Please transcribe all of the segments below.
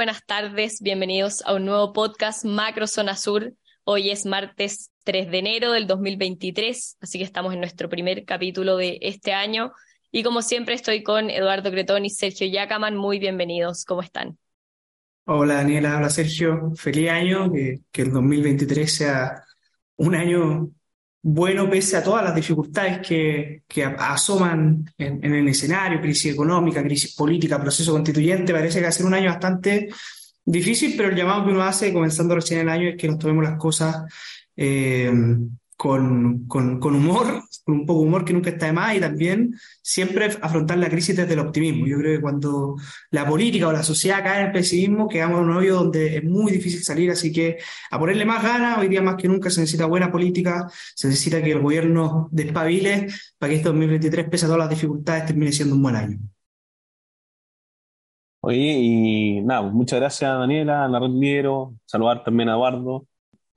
buenas tardes. Bienvenidos a un nuevo podcast Macro Zona Sur. Hoy es martes 3 de enero del 2023, así que estamos en nuestro primer capítulo de este año. Y como siempre estoy con Eduardo Cretón y Sergio Yacaman. Muy bienvenidos. ¿Cómo están? Hola Daniela, hola Sergio. Feliz año, que, el 2023 sea un año bueno pese a todas las dificultades que, que asoman en, el escenario, crisis económica, crisis política, proceso constituyente, parece que va a ser un año bastante difícil, pero el llamado que uno hace comenzando recién el año es que nos tomemos las cosas eh, con, con, con, humor, con un poco de humor que nunca está de más y también siempre afrontar la crisis desde el optimismo. Yo creo que cuando la política o la sociedad cae en el pesimismo, quedamos en un hoyo donde es muy difícil salir, así que a ponerle más ganas, hoy día más que nunca se necesita buena política, se necesita que el gobierno despabile para que este 2023, pese a todas las dificultades, termine siendo un buen año. Oye, y nada, muchas gracias Daniela, a la red saludar también a Eduardo,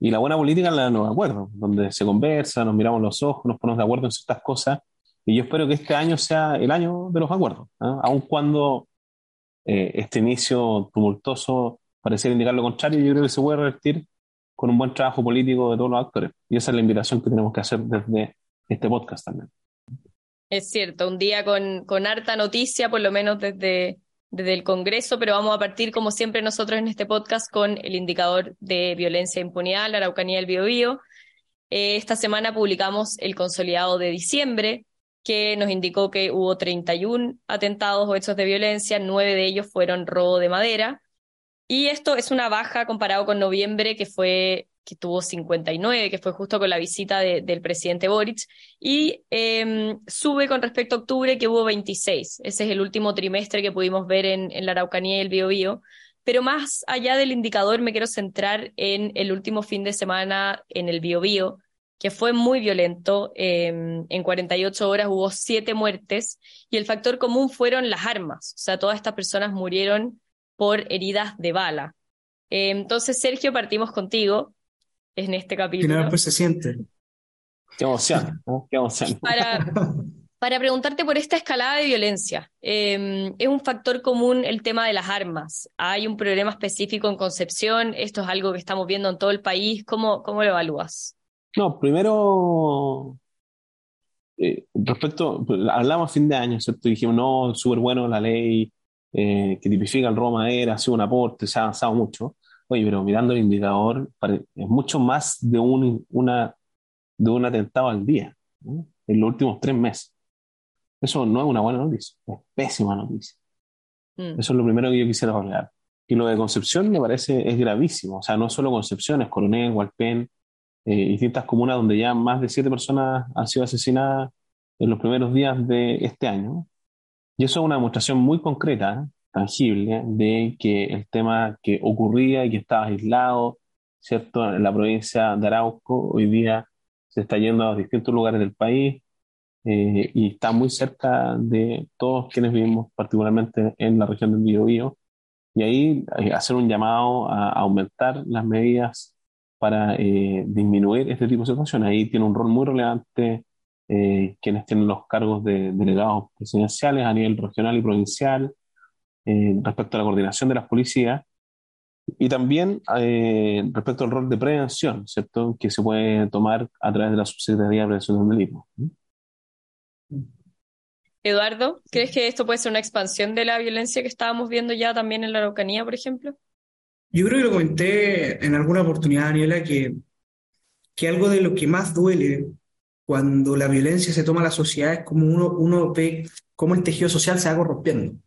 y la buena política es la de los acuerdos, donde se conversa, nos miramos los ojos, nos ponemos de acuerdo en ciertas cosas. Y yo espero que este año sea el año de los acuerdos, ¿eh? aun cuando eh, este inicio tumultuoso pareciera indicar lo contrario, yo creo que se puede revertir con un buen trabajo político de todos los actores. Y esa es la invitación que tenemos que hacer desde este podcast también. Es cierto, un día con, con harta noticia, por lo menos desde desde el Congreso, pero vamos a partir, como siempre, nosotros en este podcast con el indicador de violencia e impunidad, la Araucanía del Biobío. Eh, esta semana publicamos el consolidado de diciembre, que nos indicó que hubo 31 atentados o hechos de violencia, nueve de ellos fueron robo de madera. Y esto es una baja comparado con noviembre, que fue que tuvo 59, que fue justo con la visita del presidente Boric, y em, sube con respecto a octubre, que hubo 26. Ese es el último trimestre que pudimos ver en, la Araucanía y el Biobío. Pero más allá del indicador, me quiero centrar en el último fin de semana en el Biobío, que fue muy violento. Em, en 48 horas hubo siete muertes y el factor común fueron las armas. O sea, todas estas personas murieron por heridas de bala. Em, entonces, Sergio, partimos contigo en este capítulo. Y después se siente. Qué emoción, qué emoción. Para, para preguntarte por esta escalada de violencia. Em, ¿Es un factor común el tema de las armas? ¿Hay un problema específico en Concepción? ¿Esto es algo que estamos viendo en todo el país? ¿Cómo, cómo lo evalúas? No, primero, eh, respecto, hablamos a fin de año, ¿cierto? Dijimos, no, súper bueno la ley eh, que tipifica el robo madera, ha sido un aporte, se ha avanzado mucho. Oye, pero mirando el indicador, es mucho más de un, una, de un atentado al día en los últimos tres meses. Eso no es una buena noticia, es pésima noticia. Mm. Eso es lo primero que yo quisiera hablar. Y lo de Concepción me parece es gravísimo. O sea, no solo Concepción, es Coronel, Hualpén, eh, distintas comunas donde ya más de siete personas han sido asesinadas en los primeros días de este año. Y eso es una demostración muy concreta tangible de que el tema que ocurría y que estaba aislado, ¿cierto? En la provincia de Arauco, hoy día se está yendo a distintos lugares del país eh, y está muy cerca de todos quienes vivimos, particularmente en la región del Biobío. Y ahí eh, hacer un llamado a, aumentar las medidas para eh, disminuir este tipo de situaciones. Ahí tiene un rol muy relevante quienes tienen los cargos de delegados presidenciales a nivel regional y provincial, eh, respecto a la coordinación de las policías y también eh, respecto al rol de prevención, ¿cierto? Que se puede tomar a través de la Subsecretaría de Prevención del Delito. Eduardo, ¿crees que esto puede ser una expansión de la violencia que estábamos viendo ya también en la Araucanía, por ejemplo? Yo creo que lo comenté en alguna oportunidad, Daniela, que, que algo de lo que más duele cuando la violencia se toma a la sociedad es como uno, uno ve cómo el tejido social se va corrompiendo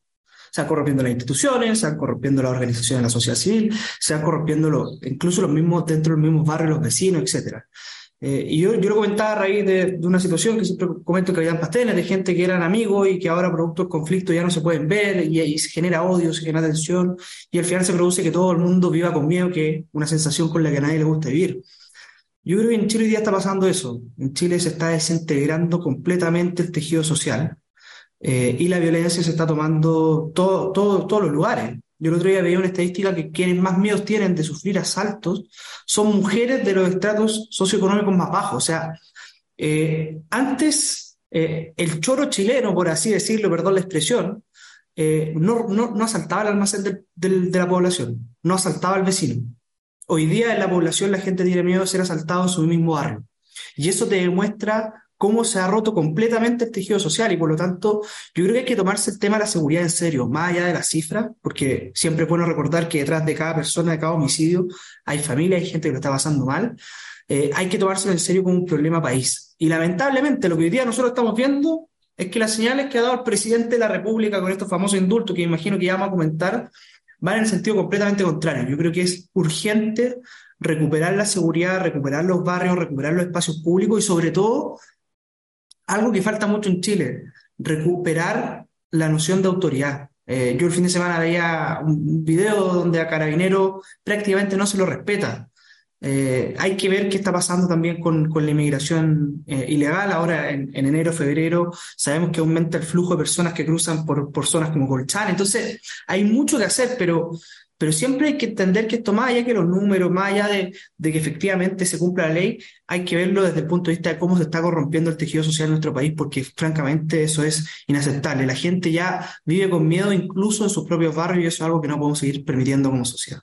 se van corrompiendo las instituciones, se van corrompiendo las organizaciones de la sociedad civil, se van corrompiendo incluso los mismos, dentro de los mismos barrios, los vecinos, etc. Eh, y yo, yo lo comentaba a raíz de, una situación que siempre comento que habían pasteles de gente que eran amigos y que ahora producto del conflicto ya no se pueden ver y, se genera odio, se genera tensión y al final se produce que todo el mundo viva con miedo, que es una sensación con la que a nadie le gusta vivir. Yo creo que en Chile hoy día está pasando eso. En Chile se está desintegrando completamente el tejido social. Eh, y la violencia se está tomando todo, todo, todos los lugares. Yo el otro día veía una estadística que quienes más miedos tienen de sufrir asaltos son mujeres de los estratos socioeconómicos más bajos. O sea, eh, antes eh, el choro chileno, por así decirlo, perdón la expresión, eh, no, no, no, asaltaba el almacén de, la población, no asaltaba al vecino. Hoy día en la población la gente tiene miedo de ser asaltado en su mismo barrio. Y eso te demuestra cómo se ha roto completamente el tejido social y por lo tanto yo creo que hay que tomarse el tema de la seguridad en serio, más allá de las cifras, porque siempre es bueno recordar que detrás de cada persona, de cada homicidio, hay familia, hay gente que lo está pasando mal. Eh, hay que tomárselo en serio como un problema país. Y lamentablemente lo que hoy día nosotros estamos viendo es que las señales que ha dado el presidente de la República con estos famosos indultos, que imagino que ya vamos a comentar, van en el sentido completamente contrario. Yo creo que es urgente recuperar la seguridad, recuperar los barrios, recuperar los espacios públicos y sobre todo algo que falta mucho en Chile, recuperar la noción de autoridad. Eh, yo el fin de semana veía un video donde a Carabinero prácticamente no se lo respeta. Eh, hay que ver qué está pasando también con, con la inmigración eh, ilegal. Ahora, en, en, enero, febrero, sabemos que aumenta el flujo de personas que cruzan por, por zonas como Colchán. Entonces, hay mucho que hacer, pero pero siempre hay que entender que esto, más allá que los números, más allá de, que efectivamente se cumpla la ley, hay que verlo desde el punto de vista de cómo se está corrompiendo el tejido social en nuestro país, porque francamente eso es inaceptable. La gente ya vive con miedo incluso en sus propios barrios y eso es algo que no podemos seguir permitiendo como sociedad.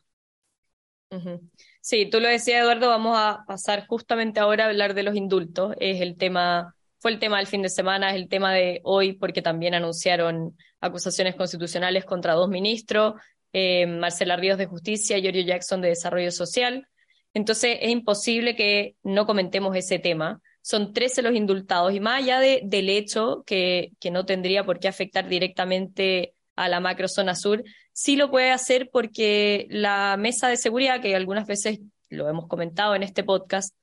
Sí, tú lo decías, Eduardo, vamos a pasar justamente ahora a hablar de los indultos. Es el tema, fue el tema del fin de semana, es el tema de hoy, porque también anunciaron acusaciones constitucionales contra dos ministros, eh, Marcela Ríos de Justicia, Giorgio Jackson de Desarrollo Social. Entonces es imposible que no comentemos ese tema. Son 13 los indultados y más allá de, del hecho que, que no tendría por qué afectar directamente a la macrozona sur, sí lo puede hacer porque la mesa de seguridad, que algunas veces lo hemos comentado en este podcast,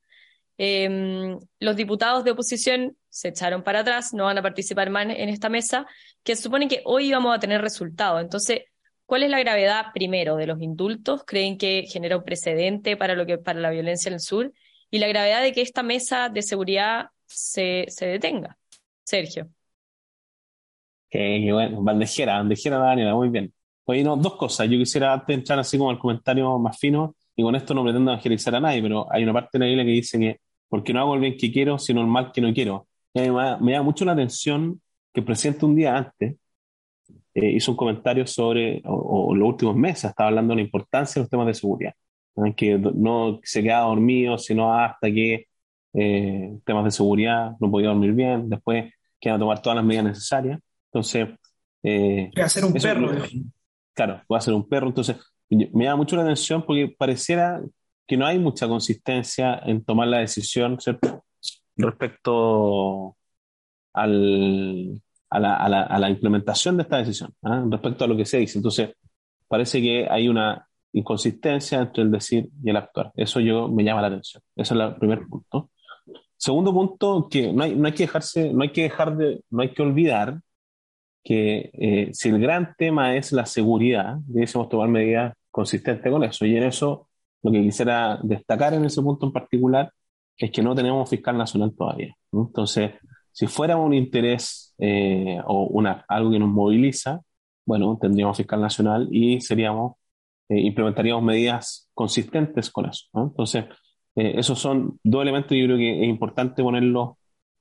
em, los diputados de oposición se echaron para atrás, no van a participar más en esta mesa, que supone que hoy vamos a tener resultados. Entonces, ¿Cuál es la gravedad primero de los indultos? ¿Creen que genera un precedente para lo que para la violencia en el sur? Y la gravedad de que esta mesa de seguridad se, se detenga. Sergio. Qué, bueno, bandejera, bandejera Daniela, muy bien. Oye, no, dos cosas. Yo quisiera antes entrar así como el comentario más fino, y con esto no pretendo evangelizar a nadie, pero hay una parte de la Biblia que dice que porque no hago el bien que quiero, sino el mal que no quiero. me, me llama mucho la atención que el presidente un día antes eh, hizo un comentario sobre, o, los últimos meses, estaba hablando de la importancia de los temas de seguridad, que no se quedaba dormido, sino hasta que eh, temas de seguridad, no podía dormir bien, después que a tomar todas las medidas necesarias. Entonces... Eh, hacer un perro. claro, puede hacer un perro. Entonces, me llama mucho la atención porque pareciera que no hay mucha consistencia en tomar la decisión, ¿cierto? Respecto al, a la, a la, a la implementación de esta decisión ¿ah? respecto a lo que se dice. Entonces, parece que hay una inconsistencia entre el decir y el actuar. Eso yo me llama la atención. Ese es el primer punto. Segundo punto, que no hay, no hay que dejarse, no hay que dejar de, no hay que olvidar que eh, si el gran tema es la seguridad, debemos tomar medidas consistentes con eso. Y en eso, lo que quisiera destacar en ese punto en particular es que no tenemos fiscal nacional todavía. Entonces, si fuera un interés eh, o una, algo que nos moviliza, bueno, tendríamos fiscal nacional y seríamos, eh, implementaríamos medidas consistentes con eso. Entonces, eh, esos son dos elementos y yo creo que es importante ponerlos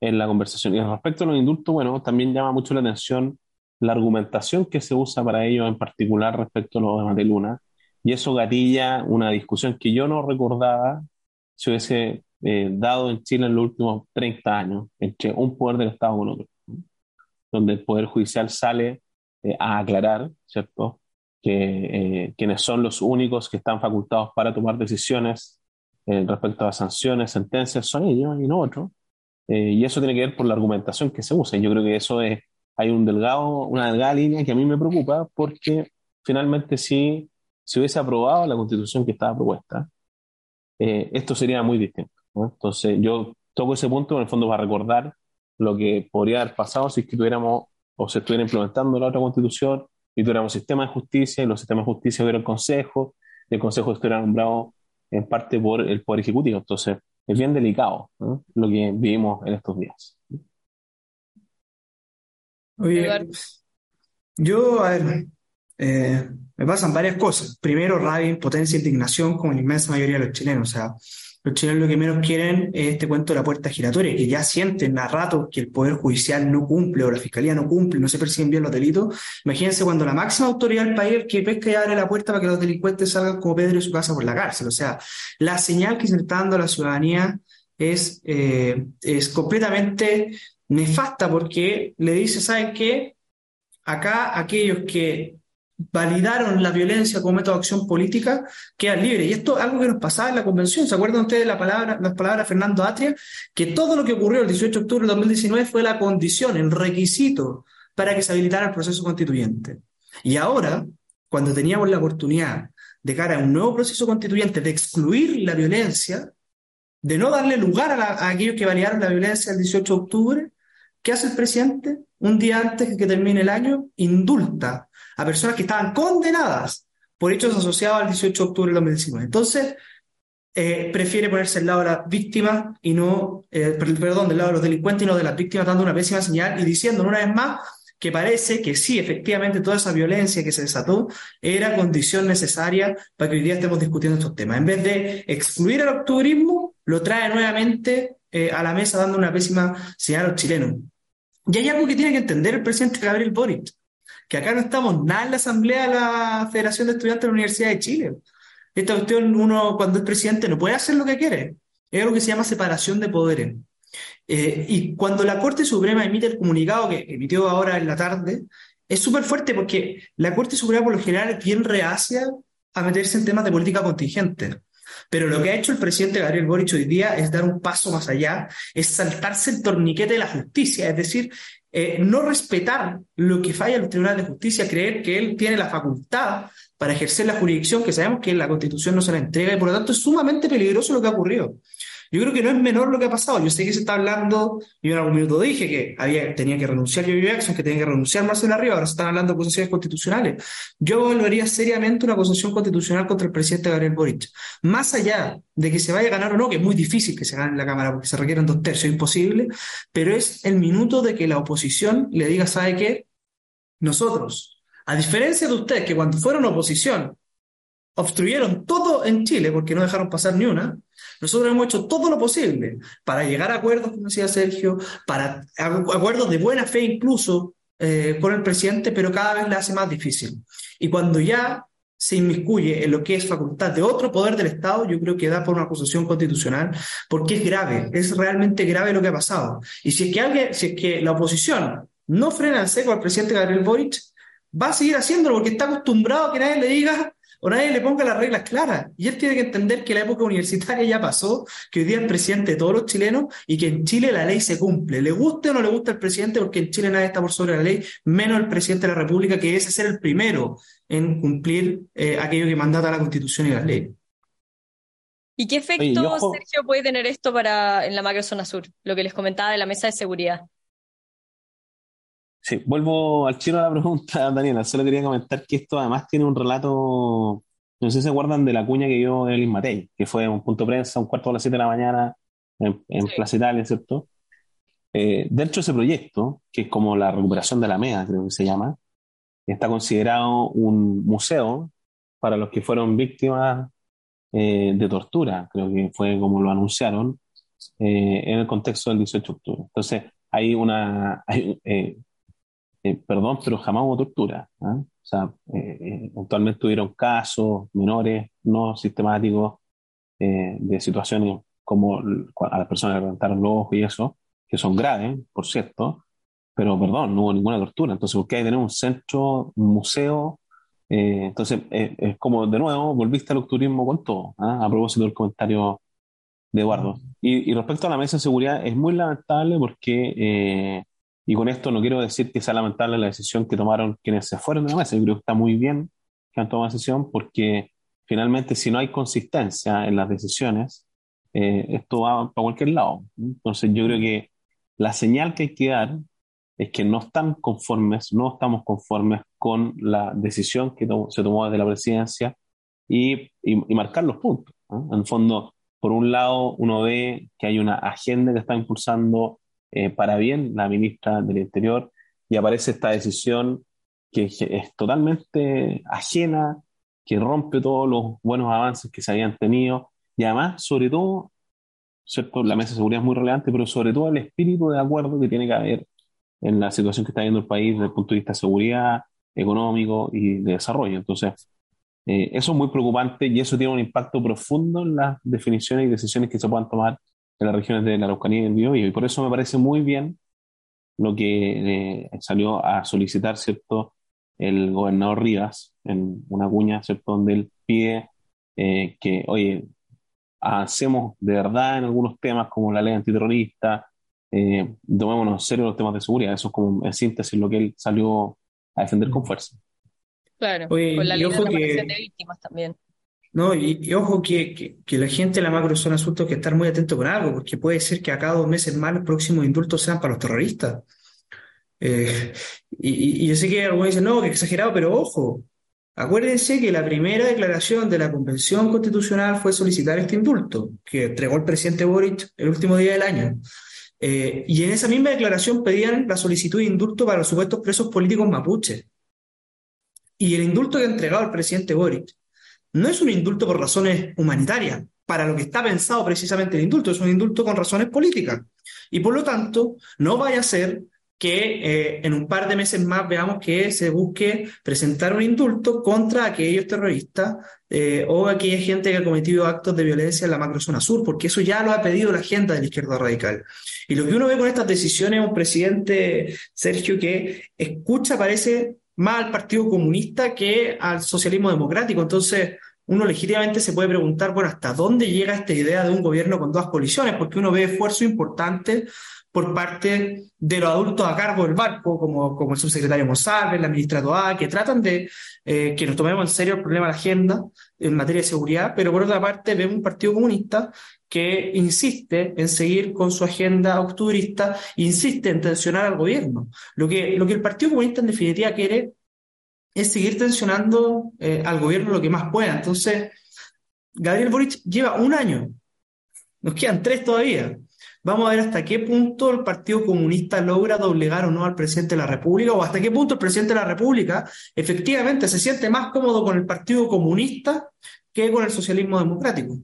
en la conversación. Y respecto a los indultos, bueno, también llama mucho la atención la argumentación que se usa para ello, en particular respecto a los de Mateluna, y eso gatilla una discusión que yo no recordaba si hubiese eh, dado en Chile en los últimos 30 años entre un poder del Estado con otro, donde el Poder Judicial sale eh, a aclarar, ¿cierto?, que eh, quienes son los únicos que están facultados para tomar decisiones respecto a sanciones, sentencias, son ellos y no otros. y eso tiene que ver por la argumentación que se usa. Y yo creo que eso es, hay un delgado, una delgada línea que a mí me preocupa porque finalmente si se hubiese aprobado la constitución que estaba propuesta, esto sería muy distinto. Entonces, yo toco ese punto en el fondo para recordar lo que podría haber pasado si es que tuviéramos o se estuviera implementando la otra constitución y tuviéramos sistema de justicia y los sistemas de justicia hubieran consejo y el consejo estuviera nombrado en parte por el Poder Ejecutivo. Entonces, es bien delicado lo que vivimos en estos días. Oye, yo, a ver, eh, me pasan varias cosas. Primero, rabia, impotencia, indignación, como la inmensa mayoría de los chilenos. O sea, Los chilenos lo que menos quieren es este cuento de la puerta giratoria, que ya sienten a rato que el Poder Judicial no cumple o la Fiscalía no cumple, no se persiguen bien los delitos. Imagínense cuando la máxima autoridad del país que pesca y abre la puerta para que los delincuentes salgan como Pedro de su casa por la cárcel. O sea, la señal que se está dando a la ciudadanía es, eh, es completamente nefasta porque le dice, ¿saben qué? Acá aquellos que validaron la violencia como método de acción política, quedan libres. Y esto es algo que nos pasaba en la convención. ¿Se acuerdan ustedes de la palabra, las palabras de Fernando Atria? Que todo lo que ocurrió el 18 de octubre de 2019 fue la condición, el requisito para que se habilitara el proceso constituyente. Y ahora, cuando teníamos la oportunidad de cara a un nuevo proceso constituyente de excluir la violencia, de no darle lugar a, a aquellos que validaron la violencia el 18 de octubre, ¿qué hace el presidente? Un día antes que termine el año, indulta a personas que estaban condenadas por hechos asociados al 18 de octubre de 2019. Entonces, eh, prefiere ponerse al lado de las víctimas y no, eh, perdón, del lado de los delincuentes y no de las víctimas, dando una pésima señal y diciendo una vez más que parece que sí, efectivamente, toda esa violencia que se desató era condición necesaria para que hoy día estemos discutiendo estos temas. En vez de excluir al octubrismo, lo trae nuevamente eh, a la mesa dando una pésima señal a los chilenos. Y hay algo que tiene que entender el presidente Gabriel Boric que acá no estamos nada en la Asamblea de la Federación de Estudiantes de la Universidad de Chile. Esta cuestión, uno cuando es presidente no puede hacer lo que quiere. Es algo que se llama separación de poderes. Eh, y cuando la Corte Suprema emite el comunicado que emitió ahora en la tarde, es súper fuerte porque la Corte Suprema por lo general es bien reacia a meterse en temas de política contingente. Pero lo que ha hecho el presidente Gabriel Boric hoy día es dar un paso más allá, es saltarse el torniquete de la justicia, es decir, eh, no respetar lo que falla el Tribunal de Justicia, creer que él tiene la facultad para ejercer la jurisdicción, que sabemos que la Constitución no se la entrega, y por lo tanto es sumamente peligroso lo que ha ocurrido. Yo creo que no es menor lo que ha pasado. Yo sé que se está hablando, yo en algún minuto dije que tenía que renunciar Joey Jackson, que tenía que renunciar Marcelo Arriba, ahora se están hablando de acusaciones constitucionales. Yo evaluaría seriamente una acusación constitucional contra el presidente Gabriel Boric. Más allá de que se vaya a ganar o no, que es muy difícil que se gane en la Cámara porque se requieren dos tercios, imposible, pero es el minuto de que la oposición le diga, ¿sabe qué? Nosotros, a diferencia de ustedes que cuando fueron oposición obstruyeron todo en Chile porque no dejaron pasar ni una, nosotros hemos hecho todo lo posible para llegar a acuerdos, como decía Sergio, para acuerdos de buena fe incluso eh, con el presidente, pero cada vez le hace más difícil. Y cuando ya se inmiscuye en lo que es facultad de otro poder del Estado, yo creo que da por una acusación constitucional, porque es grave, es realmente grave lo que ha pasado. Y si es que alguien, si es que la oposición no frena en seco al presidente Gabriel Boric, va a seguir haciéndolo porque está acostumbrado a que nadie le diga o nadie le ponga las reglas claras. Y él tiene que entender que la época universitaria ya pasó, que hoy día es presidente de todos los chilenos y que en Chile la ley se cumple. Le guste o no le gusta el presidente, porque en Chile nadie está por sobre la ley, menos el presidente de la República, que debe ser el primero en cumplir eh, aquello que mandata la Constitución y la ley. ¿Y qué efecto, Sergio, puede tener esto para en la macrozona sur? Lo que les comentaba de la mesa de seguridad. Sí, vuelvo al chino a la pregunta, Daniela. Solo quería comentar que esto además tiene un relato, no sé si se acuerdan de la cuña que dio Elin Matei, que fue un punto de prensa, un cuarto a las siete de la mañana en, en Plaza Italia, ¿cierto? Eh, de hecho, ese proyecto, que es como la recuperación de la MEA, creo que se llama, está considerado un museo para los que fueron víctimas eh, de tortura, creo que fue como lo anunciaron eh, en el contexto del 18 de octubre. Entonces, hay una, hay, eh, eh, perdón, pero jamás hubo tortura. ¿ah? O sea, eh, eventualmente tuvieron casos menores, no sistemáticos, eh, de situaciones como a las personas que levantaron los ojos y eso, que son graves, por cierto, pero perdón, no hubo ninguna tortura. Entonces, ¿por qué hay que tener un centro, un museo? entonces, es como de nuevo, volviste al octubrismo con todo, ¿ah? a propósito del comentario de Eduardo. Y, y, respecto a la mesa de seguridad, es muy lamentable porque y con esto no quiero decir que sea lamentable la decisión que tomaron quienes se fueron de la mesa. Yo creo que está muy bien que han tomado la decisión porque finalmente si no hay consistencia en las decisiones, eh, esto va para cualquier lado. Entonces yo creo que la señal que hay que dar es que no están conformes, no estamos conformes con la decisión que se tomó desde la presidencia y, y, marcar los puntos. En el fondo, por un lado, uno ve que hay una agenda que está impulsando eh, para bien la ministra del Interior y aparece esta decisión que es totalmente ajena, que rompe todos los buenos avances que se habían tenido. Y además, sobre todo, ¿cierto? La mesa de seguridad es muy relevante, pero sobre todo el espíritu de acuerdo que tiene que haber en la situación que está viendo el país desde el punto de vista de seguridad, económico y de desarrollo. Entonces, eh, eso es muy preocupante y eso tiene un impacto profundo en las definiciones y decisiones que se puedan tomar en las regiones de la Araucanía y el Biobío. Y por eso me parece muy bien lo que eh, salió a solicitar, ¿cierto?, el gobernador Rivas en una cuña, ¿cierto?, donde él pide eh, que, oye, hacemos de verdad en algunos temas como la ley antiterrorista, eh, tomémonos en serio los temas de seguridad. Eso es como en síntesis lo que él salió a defender con fuerza. Claro, con la ley de de víctimas también. No, y, ojo que, que, la gente de la macrozona sur tiene que estar muy atento con algo, porque puede ser que a cada dos meses más los próximos indultos sean para los terroristas. Eh, y, y, yo sé que algunos dicen, no, que exagerado, pero ojo, acuérdense que la primera declaración de la Convención Constitucional fue solicitar este indulto, que entregó el presidente Boric el último día del año. Eh, y en esa misma declaración pedían la solicitud de indulto para los supuestos presos políticos mapuches. Y el indulto que ha entregado el presidente Boric no es un indulto por razones humanitarias, para lo que está pensado precisamente el indulto, es un indulto con razones políticas. Y por lo tanto, no vaya a ser que eh, en un par de meses más veamos que se busque presentar un indulto contra aquellos terroristas eh, o aquella gente que ha cometido actos de violencia en la macrozona sur, porque eso ya lo ha pedido la agenda de la izquierda radical. Y lo que uno ve con estas decisiones es un presidente, Sergio, que escucha, parece, más al Partido Comunista que al socialismo democrático. Entonces, uno legítimamente se puede preguntar, bueno, ¿hasta dónde llega esta idea de un gobierno con dos coaliciones? Porque uno ve esfuerzo importante por parte de los adultos a cargo del barco, como, como el subsecretario Monsalve, la ministra Doá, que tratan de eh, que nos tomemos en serio el problema de la agenda en materia de seguridad, pero por otra parte vemos un partido comunista que insiste en seguir con su agenda octubrista, insiste en tensionar al gobierno. Lo que, lo que el Partido Comunista en definitiva quiere es seguir tensionando eh, al gobierno lo que más pueda. Entonces, Gabriel Boric lleva un año, nos quedan tres todavía. Vamos a ver hasta qué punto el Partido Comunista logra doblegar o no al presidente de la República, o hasta qué punto el presidente de la República efectivamente se siente más cómodo con el Partido Comunista que con el socialismo democrático. O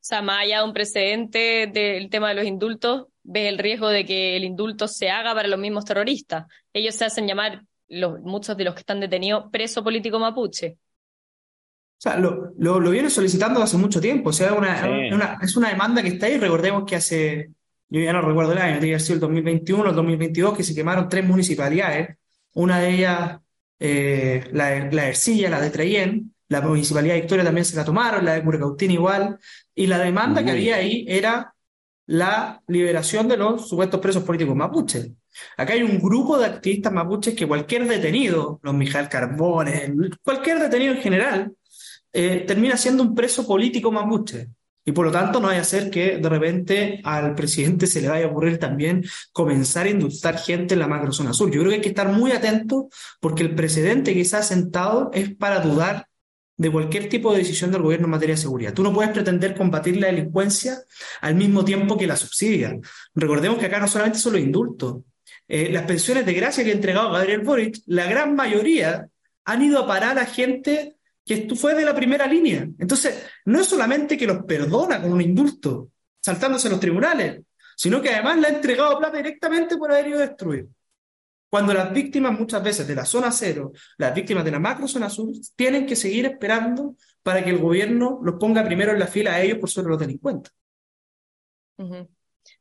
sea, más allá de un precedente del tema de los indultos, ves el riesgo de que el indulto se haga para los mismos terroristas. Ellos se hacen llamar, muchos de los que están detenidos, preso político mapuche. O sea, lo, lo, viene solicitando hace mucho tiempo. O sea, una, es una demanda que está ahí. Recordemos que hace, yo ya no recuerdo el año, tiene que ser el 2021 o el 2022, que se quemaron tres municipalidades. Una de ellas, eh, la, la Ercilla, la de Treyén, la Municipalidad de Victoria también se la tomaron, la de Curacautín igual, y la demanda que había ahí era la liberación de los supuestos presos políticos mapuches. Acá hay un grupo de activistas mapuches que cualquier detenido, los Mijael Carbones, cualquier detenido en general, eh, termina siendo un preso político mapuche. Y por lo tanto no hay a ser que de repente al presidente se le vaya a ocurrir también comenzar a indultar gente en la macrozona sur. Yo creo que hay que estar muy atento porque el precedente que se ha sentado es para dudar de cualquier tipo de decisión del gobierno en materia de seguridad. Tú no puedes pretender combatir la delincuencia al mismo tiempo que la subsidia. Recordemos que acá no solamente son los indultos. Eh, las pensiones de gracia que ha entregado Gabriel Boric, la gran mayoría han ido a parar a gente que fue de la primera línea. Entonces, no es solamente que los perdona con un indulto, saltándose los tribunales, sino que además le ha entregado plata directamente por haber ido a. Cuando las víctimas muchas veces de la zona cero, las víctimas de la macro zona sur, tienen que seguir esperando para que el gobierno los ponga primero en la fila a ellos por sobre los delincuentes.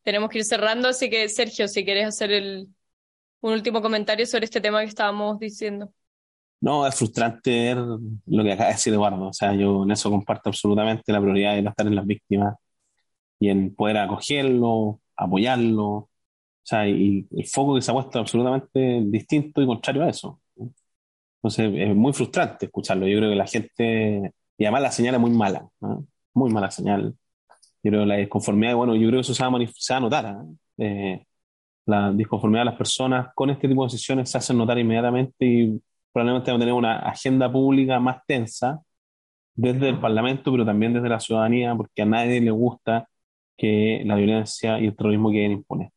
Tenemos que ir cerrando, así que Sergio, si quieres hacer el, un último comentario sobre este tema que estábamos diciendo. No, es frustrante ver lo que acaba de decir Eduardo. O sea, yo en eso comparto absolutamente la prioridad de no estar en las víctimas y en poder acogerlo, apoyarlo, o sea, y el foco que se ha puesto absolutamente distinto y contrario a eso. Entonces es muy frustrante escucharlo. Yo creo que la gente, y además la señal es muy mala, muy mala señal. Yo creo que la disconformidad, bueno, yo creo que eso se va a, notar. Eh, la disconformidad de las personas con este tipo de decisiones se hace notar inmediatamente y probablemente va a tener una agenda pública más tensa desde el Parlamento, pero también desde la ciudadanía, porque a nadie le gusta que la violencia y el terrorismo queden imponer.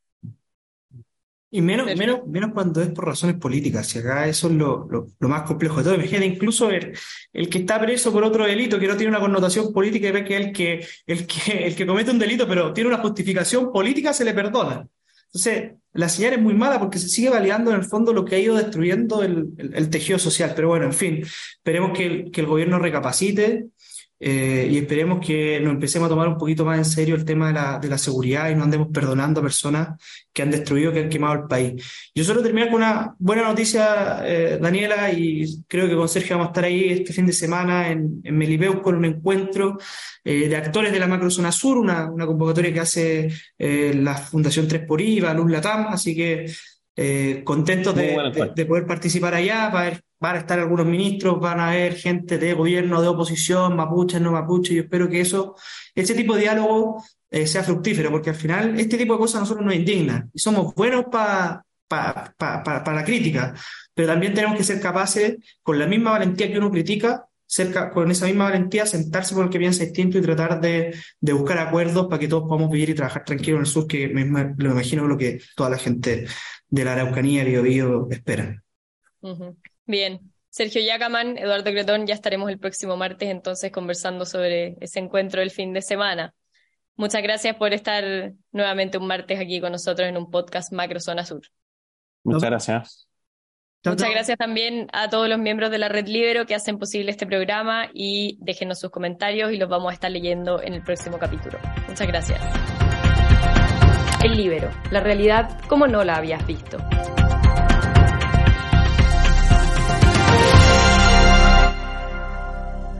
Y menos, menos, menos cuando es por razones políticas, y acá eso es lo, lo, más complejo de todo. Imagínate, incluso el, el, que está preso por otro delito que no tiene una connotación política y ve que el que, el que, el que comete un delito, pero tiene una justificación política, se le perdona. Entonces, la señal es muy mala porque se sigue validando en el fondo lo que ha ido destruyendo el, tejido social. Pero bueno, en fin, esperemos que, que el gobierno recapacite eh, y esperemos que nos empecemos a tomar un poquito más en serio el tema de la, de la, seguridad y no andemos perdonando a personas que han destruido, que han quemado el país. Yo solo terminar con una buena noticia, eh, Daniela, y creo que con Sergio vamos a estar ahí este fin de semana en, en Melipeu con un encuentro eh, de actores de la macrozona sur, una, una convocatoria que hace la Fundación Tres por IVA, Luz Latam, así que contentos de, de, poder participar allá, para ver van a estar algunos ministros, van a haber gente de gobierno, de oposición, mapuches, no mapuches. Yo espero que eso, ese tipo de diálogo eh, sea fructífero, porque al final este tipo de cosas a nosotros nos indignan y somos buenos para pa, pa, la crítica, pero también tenemos que ser capaces, con la misma valentía que uno critica, con esa misma valentía, sentarse con el que piensa distinto y tratar de, de buscar acuerdos para que todos podamos vivir y trabajar tranquilos en el sur, que me, imagino lo que toda la gente de la Araucanía y Biobío espera. Bien. Sergio Yacaman, Eduardo Cretón, ya estaremos el próximo martes entonces conversando sobre ese encuentro del fin de semana. Muchas gracias por estar nuevamente un martes aquí con nosotros en un podcast Macro Zona Sur. Muchas gracias. Muchas gracias también a todos los miembros de la Red Libero que hacen posible este programa y déjenos sus comentarios y los vamos a estar leyendo en el próximo capítulo. Muchas gracias. El Libero, la realidad como no la habías visto.